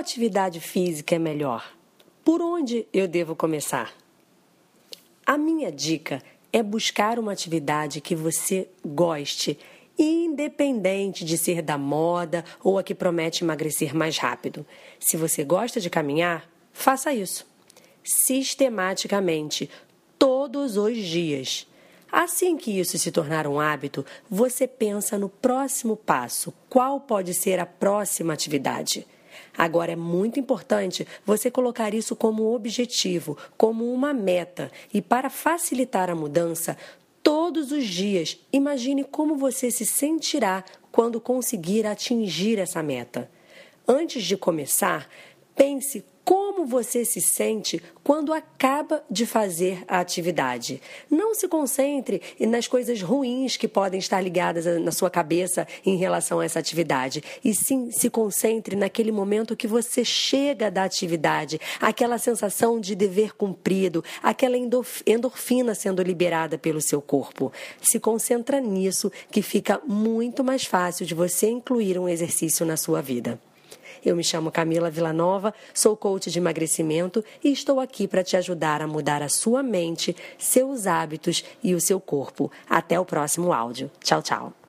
atividade física é melhor? Por onde eu devo começar? A minha dica é buscar uma atividade que você goste, independente de ser da moda ou a que promete emagrecer mais rápido. Se você gosta de caminhar, faça isso. Sistematicamente, todos os dias. Assim que isso se tornar um hábito, você pensa no próximo passo. Qual pode ser a próxima atividade? Agora é muito importante você colocar isso como objetivo, como uma meta. E para facilitar a mudança, todos os dias, imagine como você se sentirá quando conseguir atingir essa meta. Antes de começar, pense como você se sente quando acaba de fazer a atividade. Não se concentre nas coisas ruins que podem estar ligadas na sua cabeça em relação a essa atividade, e sim se concentre naquele momento que você chega da atividade, aquela sensação de dever cumprido, aquela endorfina sendo liberada pelo seu corpo. Se concentra nisso que fica muito mais fácil de você incluir um exercício na sua vida. Eu me chamo Camila Villanova, sou coach de emagrecimento e estou aqui para te ajudar a mudar a sua mente, seus hábitos e o seu corpo. Até o próximo áudio. Tchau, tchau.